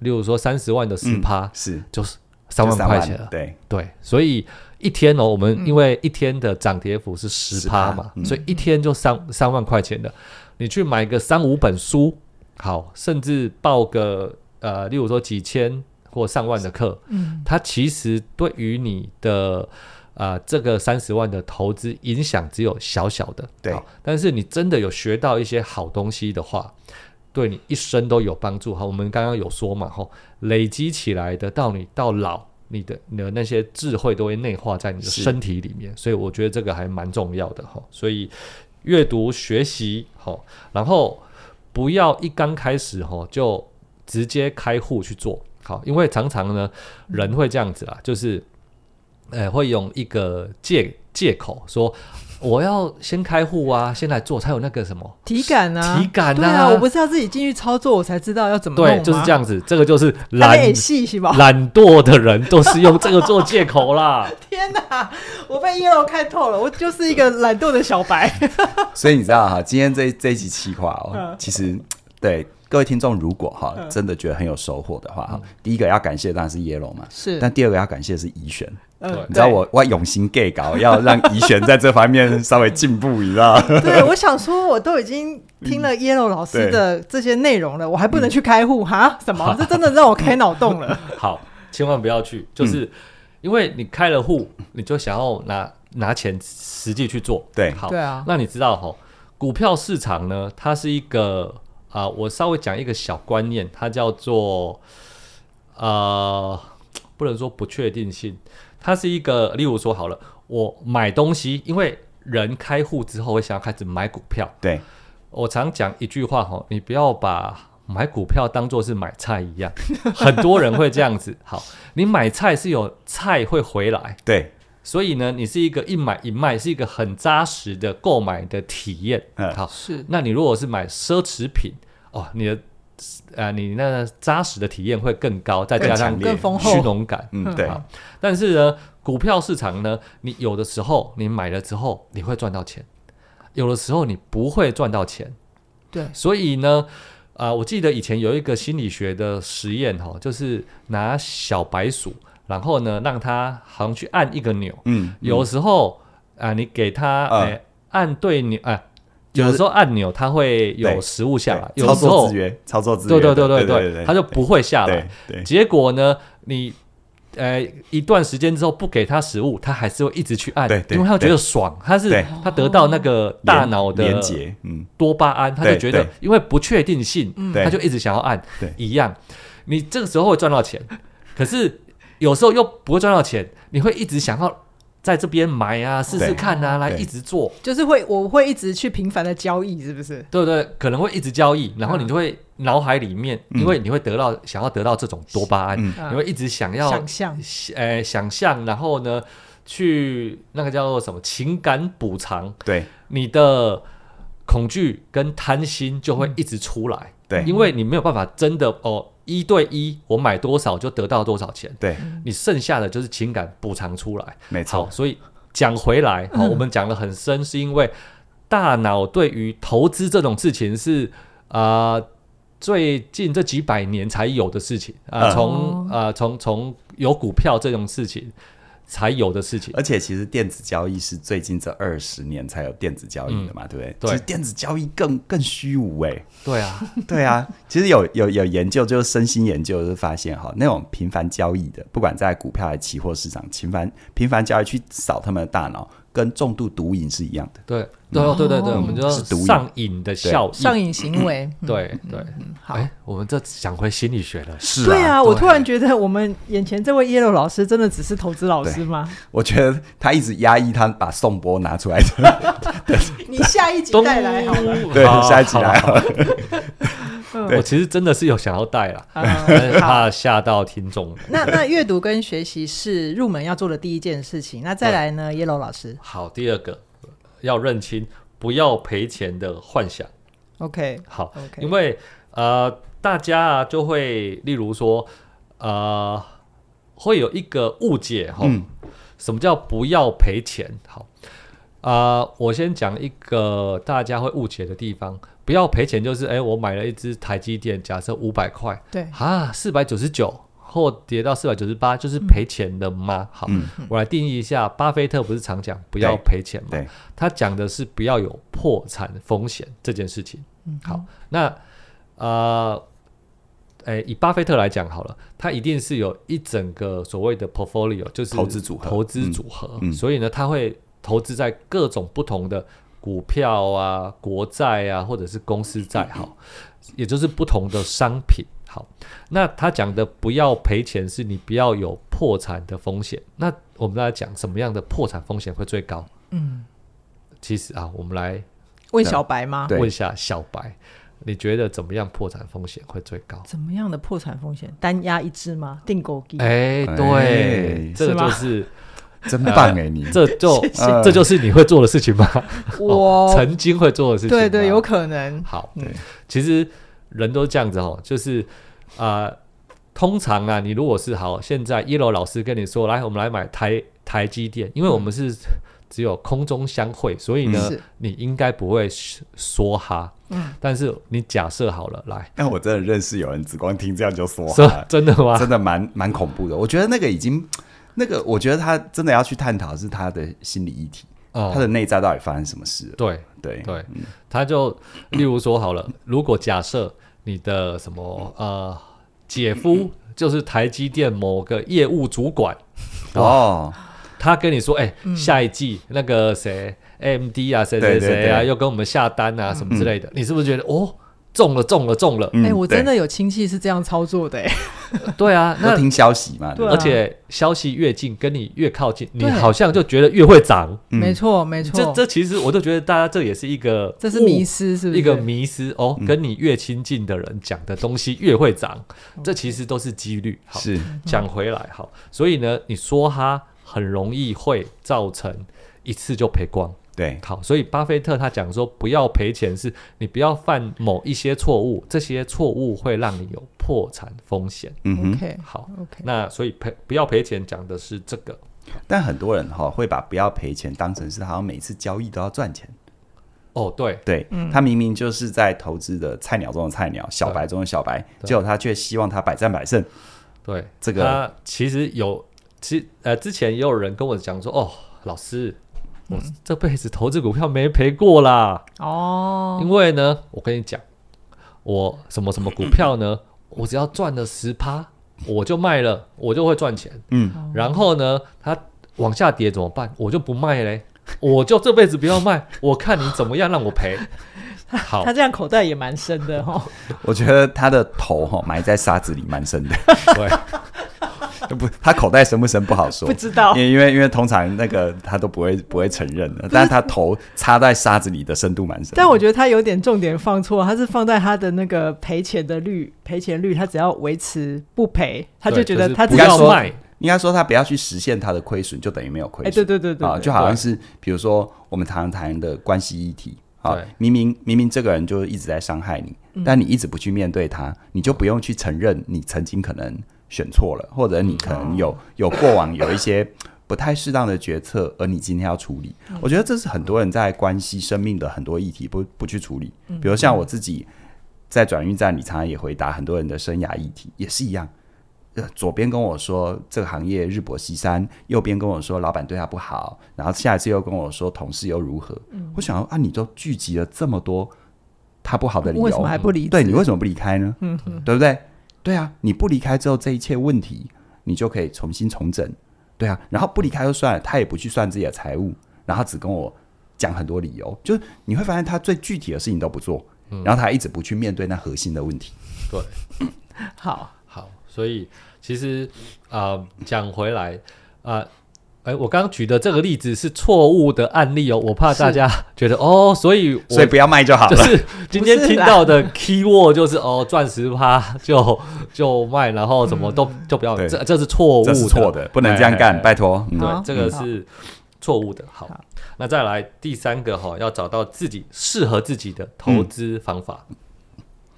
例如说三十万的十趴，是。就是三万块钱了，对。对，所以一天哦，我们因为一天的涨跌幅是十趴嘛，嗯、所以一天就三三万块钱的，你去买个三五本书，好，甚至报个呃，例如说几千。或上万的课，嗯，它其实对于你的啊、呃、这个三十万的投资影响只有小小的，对。但是你真的有学到一些好东西的话，对你一生都有帮助。哈，我们刚刚有说嘛，哈，累积起来的到你到老，你的你的那些智慧都会内化在你的身体里面，所以我觉得这个还蛮重要的哈。所以阅读学习，哈，然后不要一刚开始哈就直接开户去做。好，因为常常呢，人会这样子啦，就是，呃，会用一个借借口说，我要先开户啊，先来做才有那个什么
体感啊，
体感啊，
对啊，我不是要自己进去操作，我才知道要怎么弄？
对，就是这样子，这个就是懒懒惰的人都是用这个做借口啦。<laughs>
天哪，我被 Yellow 看透了，我就是一个懒惰的小白。<laughs>
所以你知道哈，今天这这一集企划哦，其实对。各位听众，如果哈真的觉得很有收获的话哈，第一个要感谢当然是 Yellow 嘛，是。但第二个要感谢的是怡璇，你知道我我用心 gay 搞，要让怡璇在这方面稍微进步，你知道？
对，我想说，我都已经听了 Yellow 老师的这些内容了，我还不能去开户哈？什么？这真的让我开脑洞了。<laughs>
好，千万不要去，就是因为你开了户，你就想要拿拿钱实际去做。
对，
好，对啊。那你知道哈，股票市场呢，它是一个。啊、呃，我稍微讲一个小观念，它叫做呃，不能说不确定性，它是一个，例如说好了，我买东西，因为人开户之后会想要开始买股票，
对，
我常讲一句话哈，你不要把买股票当做是买菜一样，很多人会这样子，好，你买菜是有菜会回来，
对。
所以呢，你是一个一买一卖，是一个很扎实的购买的体验。嗯，好，是。那你如果是买奢侈品，哦，你的呃，你那个扎实的体验会更高，再加上
更丰厚、
虚荣感。
嗯，对。
但是呢，股票市场呢，你有的时候你买了之后你会赚到钱，有的时候你不会赚到钱。
对。
所以呢，啊、呃，我记得以前有一个心理学的实验哈，就是拿小白鼠。然后呢，让它好像去按一个钮。嗯，有时候啊，你给它哎按对钮啊，有时候按钮它会有食物下来。有时候
操作制约，操作资源。
对对对对对，它就不会下来。结果呢，你呃一段时间之后不给它食物，它还是会一直去按，因为它觉得爽，它是它得到那个大脑的连接，嗯，多巴胺，它就觉得因为不确定性，它就一直想要按。对，一样，你这个时候会赚到钱，可是。有时候又不会赚到钱，你会一直想要在这边买啊，试试看啊，来一直做，
就是会，我会一直去频繁的交易，是不是？
对对，可能会一直交易，然后你就会脑海里面，嗯、因为你会得到想要得到这种多巴胺，嗯、你会一直想要
想象，
呃，想象，然后呢，去那个叫做什么情感补偿，
对，
你的恐惧跟贪心就会一直出来，
对，
因为你没有办法真的哦。一对一，我买多少就得到多少钱。
对，
你剩下的就是情感补偿出来。
没错。
所以讲回来，好，我们讲的很深，是因为大脑对于投资这种事情是啊，最近这几百年才有的事情啊，从啊，从从有股票这种事情。才有的事情，
而且其实电子交易是最近这二十年才有电子交易的嘛，嗯、对不对？对，其实电子交易更更虚无哎。
对啊，
对啊，其实有有有研究，就是身心研究，就是发现哈，那种频繁交易的，不管在股票还是期货市场，频繁频繁交易去扫他们的大脑。跟重度毒瘾是一样的，
对，对，对，对，对，我们就是上瘾的效应，
上瘾行为，
对，<clears throat> 对，好，我们这讲回心理学了，
是，
对啊，我突然觉得我们眼前这位 Yellow 老师真的只是投资老师吗？
我觉得他一直压抑他把宋波拿出来的，
你下一集带来好了，
对，下一集来好了。<laughs>
我其实真的是有想要带啦，怕吓到听众。
那那阅读跟学习是入门要做的第一件事情。那再来呢，Yellow 老师。
好，第二个要认清不要赔钱的幻想。
OK，
好，OK，因为呃，大家啊就会例如说呃，会有一个误解哈，什么叫不要赔钱？好啊，我先讲一个大家会误解的地方。不要赔钱，就是哎，我买了一只台积电，假设五百块，
对。
啊，四百九十九或跌到四百九十八，就是赔钱的吗？好，嗯、我来定义一下，巴菲特不是常讲不要赔钱吗？他讲的是不要有破产风险这件事情。嗯、好，那呃，哎，以巴菲特来讲好了，他一定是有一整个所谓的 portfolio，就是
投资组合，
投资组合，嗯、所以呢，他会投资在各种不同的。股票啊，国债啊，或者是公司债，好，也就是不同的商品，好。那他讲的不要赔钱，是你不要有破产的风险。那我们来讲什么样的破产风险会最高？嗯，其实啊，我们来
问小白吗？
问一下小白，你觉得怎么样破产风险会最高？
怎么样的破产风险？单押一只吗？定购机？
哎，对，这个就是。
真棒哎，你
这就这就是你会做的事情吗？<laughs>
我
曾经会做的事情，
对对，有可能。
好，
嗯
其实人都这样子哦，就是啊、呃，通常啊，你如果是好，现在 Yellow 老师跟你说，来，我们来买台台积电，因为我们是只有空中相会，所以呢，你应该不会说哈。
嗯，
但是你假设好了，来，
但我真的认识有人只光听这样就说
说
哈，
真的吗？
真的蛮蛮恐怖的。我觉得那个已经，那个我觉得他真的要去探讨是他的心理议题，
哦。
他的内在到底发生什么事了。
对
对。
对，他就例如说好了，如果假设你的什么呃姐夫就是台积电某个业务主管，
哦，
他跟你说，哎、
嗯。
下一季那个谁 AMD 啊，
谁谁
谁啊，
对。
又跟我们下单啊，什么之类的，你是不是觉得哦，中了中了中了？
嗯
哎，我真的有亲戚是这样操作的，哎，<laughs>
对啊，那
听消息嘛，
对啊
而且消息越近，跟你越靠近，你好像就觉得越会涨。
嗯
没错没
错，
这
这其实我都觉得大家这也是一个
这是迷失，是不是？
一个迷失哦，
嗯
跟你越亲近的人讲的东西越会涨，这其实都是几率。好，
是
讲回来好，所以呢，你说它很容易会造成一次就赔光。
对，
好，所以巴菲特他讲说，不要赔钱，是你不要犯某一些错误，这些错误会让你有破产风险。
嗯哼。
OK
好
，OK，
那所以赔不要赔钱讲的是这个。
但很多人哈会把不要赔钱当成是好像每次交易都要赚钱。
哦，对，
对、
嗯
他明明就是在投资的菜鸟中的菜鸟，小白中的小白，
对
结果他却希望他百战百胜。
对，
这个
他其实有，其呃之前也有人跟我讲说，哦，老师，我这辈子投资股票没赔过啦，
哦，
因为呢，我跟你讲，我什么什么股票呢，我只要赚了十趴，我就卖了，我就会赚钱。
嗯，
然后呢，它往下跌怎么办？我就不卖嘞，我就这辈子不要卖，我看你怎么样让我赔。好
他，这样口袋也蛮深的哦。<laughs>
我觉得他的头哈埋在沙子里蛮深的，<laughs>
对，<laughs>
不，他口袋深不深不好说
不。知道
因为因为因为通常那个他都不会不会承认的，但是他头插在沙子里的深度蛮深。
但我觉得他有点重点放错，他是放在他的那个赔钱的率，赔钱率，他只要维持不赔，他就觉得他只说，
要卖。
应该说他不要去实现他的亏损，就等于没有亏损。
哎，对对对对，
啊，
对
就好像是比如说我们常常谈的关系议题啊，明明明明这个人就一直在伤害你，
嗯。
但你一直不去面对他，你就不用去承认你曾经可能选错了，或者你可能有有过往有一些 <coughs> 不太适当的决策，而你今天要处理。我觉得这是很多人在关系生命的很多议题不不去处理，比如像我自己在转运站里，常常也回答很多人的生涯议题，也是一样。呃，左边跟我说这个行业日薄西山，右边跟我说老板对他不好，然后下一次又跟我说同事又如何？嗯我想说啊，你都聚集了这么多他不好的理由，
为什么还不离
对你为什么不离开呢？
嗯
对不对？对啊，你不离开之后，这一切问题你就可以重新重整。对啊，然后不离开就算了，他也不去算自己的财务，然后只跟我讲很多理由，就是你会发现他最具体的事情都不做，然后他一直不去面对那核心的问题。
对，<laughs>
好，
所以其实啊，讲、回来啊，哎、我刚刚举的这个例子是错误的案例哦，我怕大家 <laughs> 觉得哦，所以我
所以不要卖就好了。
就是今天听到的 key word 就是哦，赚十趴就 <laughs> 就卖，然后什么都、就不要，这这是错误的，
这是错的，不能这样
哎
干，拜托。嗯。
对，这个是错误的。好，
好。
那再来第三个哈、要找到自己适合自己的投资方法。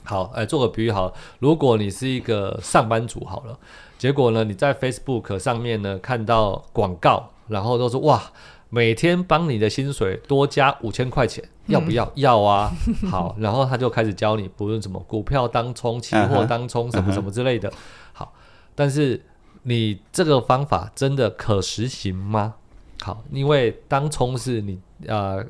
好，哎，做个比喻好了，如果你是一个上班族好了，结果呢，你在 Facebook 上面呢看到广告，然后都说哇，每天帮你的薪水多加五千块钱，要不要？要啊。好，然后他就开始教你，不论什么股票当冲、期货当冲，什么什么之类的。好，但是你这个方法真的可实行吗？好，因为当冲是你呃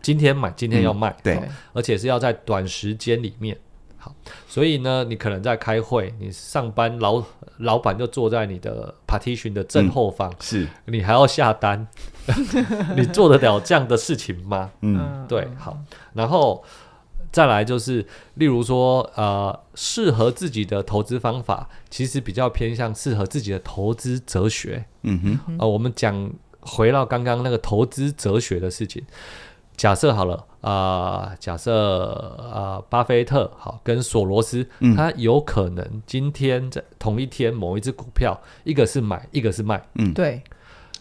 今天买今天要卖，
对
好而且是要在短时间里面。好，所以呢，你可能在开会，你上班老老板就坐在你的 partition 的正后方，
是，
你还要下单，<laughs> 你做得了这样的事情吗？
嗯，
对，好，然后再来就是，例如说，呃，适合自己的投资方法，其实比较偏向适合自己的投资哲学。
嗯哼，
呃，我们讲回到刚刚那个投资哲学的事情，假设好了，啊、假设呃，巴菲特好跟索罗斯，
嗯。
他有可能今天在同一天某一只股票，一个是买，一个是卖，
嗯，
对，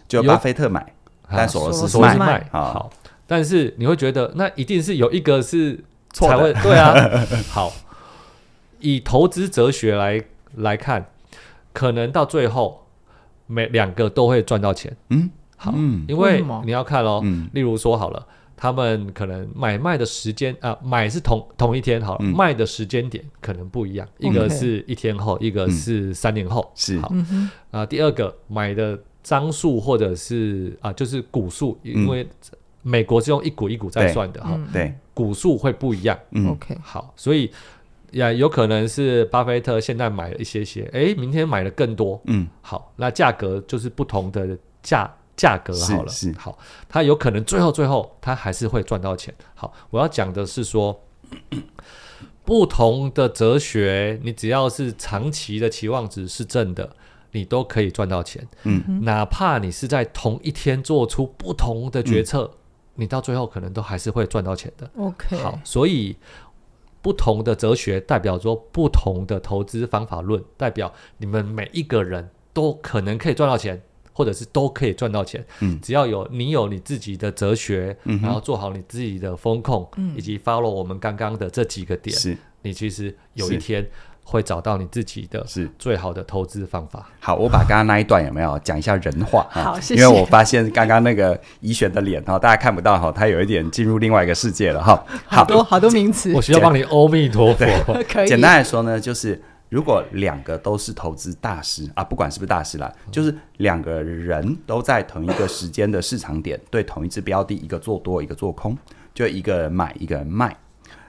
就巴菲特买，但索罗斯
索罗斯
卖。
卖好，但是你会觉得那一定是有一个是
错的。
才会对啊。<laughs> 好，以投资哲学来来看，可能到最后每两个都会赚到钱。
嗯，
好，
嗯。
因
为
你要看哦，
嗯。
例如说好了。他们可能买卖的时间啊，买是同同一天好了，
嗯。
卖的时间点可能不一样，一个是一天后，一个是三年后。
是。
好。啊，第二个买的张数或者是啊，就是股数，因为美国是用一股一股在算的哈，
嗯
对，
股数会不一样。
嗯。
OK，
好，所以呀，有可能是巴菲特现在买了一些些，哎，明天买了更多。
嗯，
好，那价格就是不同的价。价格好了，
是是
好，他有可能最后最后他还是会赚到钱。好，我要讲的是说，不同的哲学，你只要是长期的期望值是正的，你都可以赚到钱。
嗯，
哪怕你是在同一天做出不同的决策，嗯、你到最后可能都还是会赚到钱的。
OK，
好，所以不同的哲学代表说不同的投资方法论，代表你们每一个人都可能可以赚到钱。或者是都可以赚到钱，
嗯，
只要有你有你自己的哲学，
嗯，
然后做好你自己的风控，
嗯，
以及 follow 我们刚刚的这几个点，
是，
你其实有一天会找到你自己的
是
最好的投资方法。
好，我把刚刚那一段有没有讲一下人话？
好，谢谢。
因为我发现刚刚那个怡璇的脸哈，大家看不到哈，他有一点进入另外一个世界了哈。
好多好多名词，
我需要帮你阿弥陀佛。<laughs>
可以。
简单来说呢，就是。如果两个都是投资大师啊，不管是不是大师啦，就是两个人都在同一个时间的市场点，对同一只标的，一个做多，一个做空，就一个人买，一个人卖。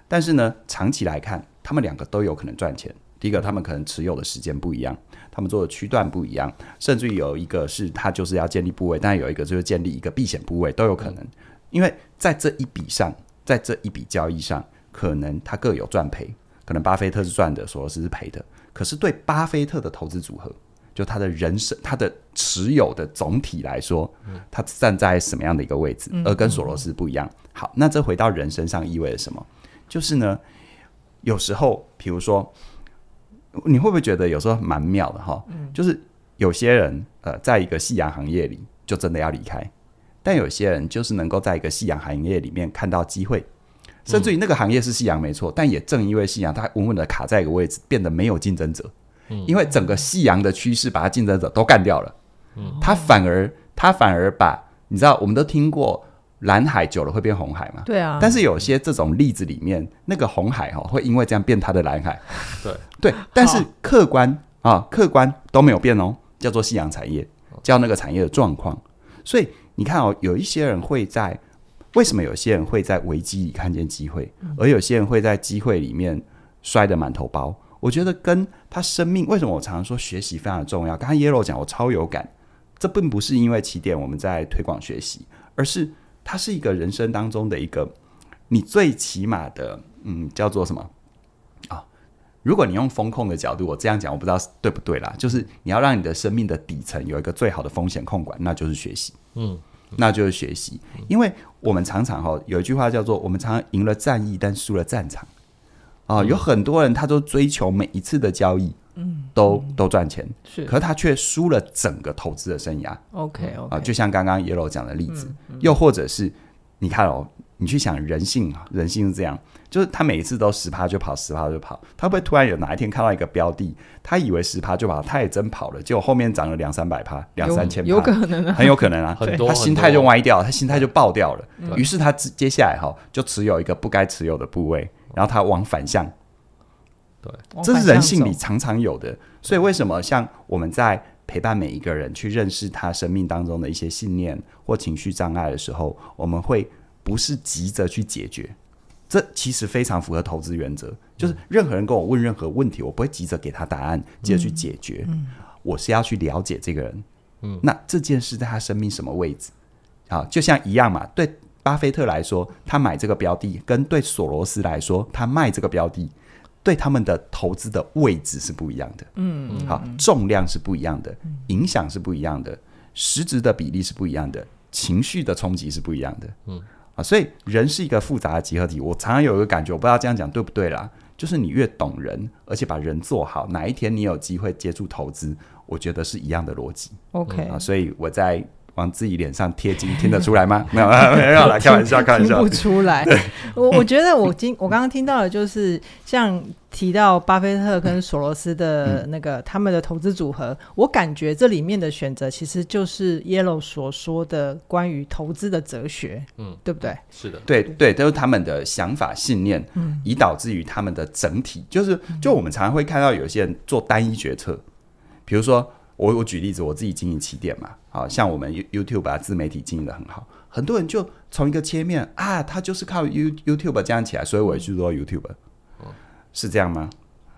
但是呢，长期来看，他们两个都有可能赚钱。第一个，他们可能持有的时间不一样，他们做的区段不一样，甚至于有一个是他就是要建立部位，但有一个就是建立一个避险部位，都有可能。因为在这一笔上，在这一笔交易上，可能他各有赚赔。可能巴菲特是赚的，索罗斯是赔的。可是对巴菲特的投资组合，就他的人生、他的持有的总体来说，他站在什么样的一个位置，而跟索罗斯不一样。好，那这回到人身上意味着什么？就是呢，有时候，比如说，你会不会觉得有时候蛮妙的哈？就是有些人呃，在一个夕阳行业里，就真的要离开；但有些人就是能够在一个夕阳行业里面看到机会。甚至于那个行业是夕阳没错，但也正因为夕阳，它稳稳的卡在一个位置，变得没有竞争者。因为整个夕阳的趋势把它竞争者都干掉了。它反而它反而把你知道，我们都听过蓝海久了会变红海嘛？
对啊。
但是有些这种例子里面，那个红海哈会因为这样变它的蓝海。
对
对，但是客观啊，客观都没有变哦，叫做夕阳产业，叫那个产业的状况。所以你看哦，有一些人会在。为什么有些人会在危机里看见机会，而有些人会在机会里面摔得满头包？我觉得跟他生命为什么我常常说学习非常的重要。刚刚 Yellow 讲，我超有感。这并不是因为起点我们在推广学习，而是它是一个人生当中的一个你最起码的，嗯，叫做什么啊？如果你用风控的角度，我这样讲，我不知道对不对啦。就是你要让你的生命的底层有一个最好的风险控管，那就是学习。嗯。那就是学习，因为我们常常哈有一句话叫做“我们常常赢了战役，但输了战场”。啊，有很多人他都追求每一次的交易，嗯，都都赚钱，
是，
可是他却输了整个投资的生涯。
OK OK，
啊，就像刚刚 Yellow 讲的例子，又或者是你看哦，你去想人性啊，人性是这样。就是他每一次都十趴就跑，十趴就跑。他会不会突然有哪一天看到一个标的，他以为十趴就跑，他也真跑了，结果后面涨了两三百趴，两三千趴，
有可能啊，
很有可能啊。<laughs>
很多，
他心态就歪掉了，他心态就爆掉了。于是他接下来哈就持有一个不该持有的部位，然后他往反向。
对，
这是人性里常常有的。所以为什么像我们在陪伴每一个人去认识他生命当中的一些信念或情绪障碍的时候，我们会不是急着去解决。这其实非常符合投资原则，就是任何人跟我问任何问题，我不会急着给他答案，急着去解决。嗯，我是要去了解这个人。嗯，那这件事在他生命什么位置？啊，就像一样嘛。对巴菲特来说，他买这个标的，跟对索罗斯来说，他卖这个标的，对他们的投资的位置是不一样的。嗯，好，重量是不一样的，影响是不一样的，实质的比例是不一样的，情绪的冲击是不一样的。嗯。啊，所以人是一个复杂的集合体。我常常有一个感觉，我不知道这样讲对不对啦。就是你越懂人，而且把人做好，哪一天你有机会接触投资，我觉得是一样的逻辑。
OK
啊，所以我在往自己脸上贴金，听得出来吗？没有，<laughs> 没有啦，开玩笑，开玩笑，
听不出来。我我觉得我今我刚刚听到的就是像提到巴菲特跟索罗斯的那个、嗯、他们的投资组合，我感觉这里面的选择其实就是 Yellow 所说的关于投资的哲学，嗯，对不对？
是的，
对对，都是他们的想法信念，嗯，以导致于他们的整体，就是就我们常常会看到有些人做单一决策，比如说。我我举例子，我自己经营起点嘛，好像我们 YouTube 啊自媒体经营的很好，很多人就从一个切面啊，他就是靠 You YouTube 这样起来，所以我也去做 YouTube，是这样吗？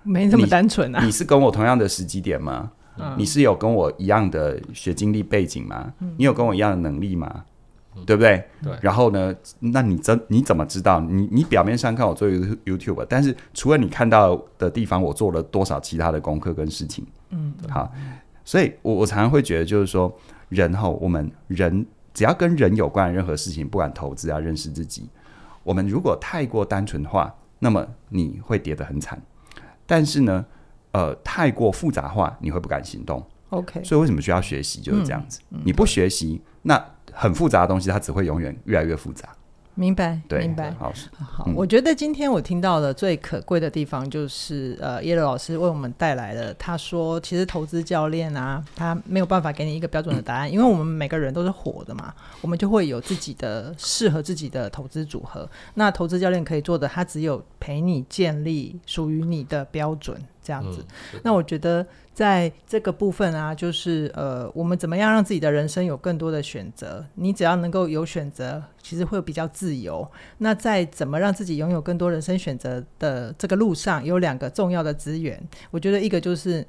没这么单纯啊。
你是跟我同样的时机点吗？嗯、你是有跟我一样的学经历背景吗？嗯、你有跟我一样的能力吗？嗯、对不对？对。然后呢？那你怎你怎么知道？你你表面上看我做 YouTube，但是除了你看到的地方，我做了多少其他的功课跟事情？嗯，好。所以我，我我常常会觉得，就是说，人哈，我们人只要跟人有关的任何事情，不管投资啊、认识自己，我们如果太过单纯化，那么你会跌得很惨。但是呢，呃，太过复杂化，你会不敢行动。
OK，
所以为什么需要学习？就是这样子。嗯嗯、你不学习，那很复杂的东西，它只会永远越来越复杂。
明白，对明白。好，好，嗯、我觉得今天我听到的最可贵的地方，就是呃，耶鲁老师为我们带来了。他说，其实投资教练啊，他没有办法给你一个标准的答案，嗯、因为我们每个人都是活的嘛，我们就会有自己的适合自己的投资组合。那投资教练可以做的，他只有陪你建立属于你的标准。这样子，嗯、那我觉得在这个部分啊，就是呃，我们怎么样让自己的人生有更多的选择？你只要能够有选择，其实会比较自由。那在怎么让自己拥有更多人生选择的这个路上，有两个重要的资源。我觉得一个就是，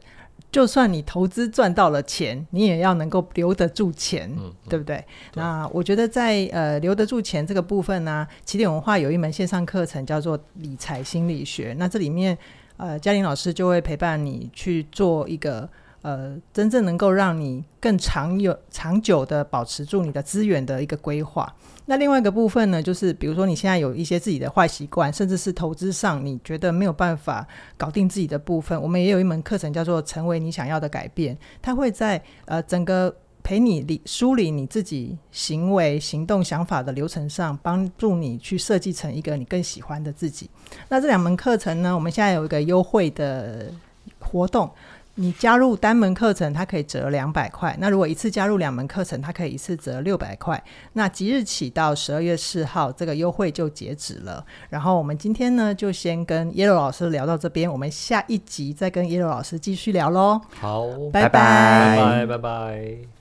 就算你投资赚到了钱，你也要能够留得住钱，嗯嗯、对不对？对，那我觉得在呃留得住钱这个部分呢、啊，起点文化有一门线上课程叫做理财心理学。那这里面。呃，嘉玲老师就会陪伴你去做一个呃，真正能够让你更长有长久的保持住你的资源的一个规划。那另外一个部分呢，就是比如说你现在有一些自己的坏习惯，甚至是投资上你觉得没有办法搞定自己的部分，我们也有一门课程叫做《成为你想要的改变》，它会在呃整个。陪你理梳理你自己行为、行动、想法的流程上，帮助你去设计成一个你更喜欢的自己。那这两门课程呢，我们现在有一个优惠的活动，你加入单门课程，它可以折两百块；那如果一次加入两门课程，它可以一次折六百块。那即日起到十二月四号，这个优惠就截止了。然后我们今天呢，就先跟 Yellow 老师聊到这边，我们下一集再跟 Yellow 老师继续聊喽。
好，
拜拜，
拜拜，拜拜。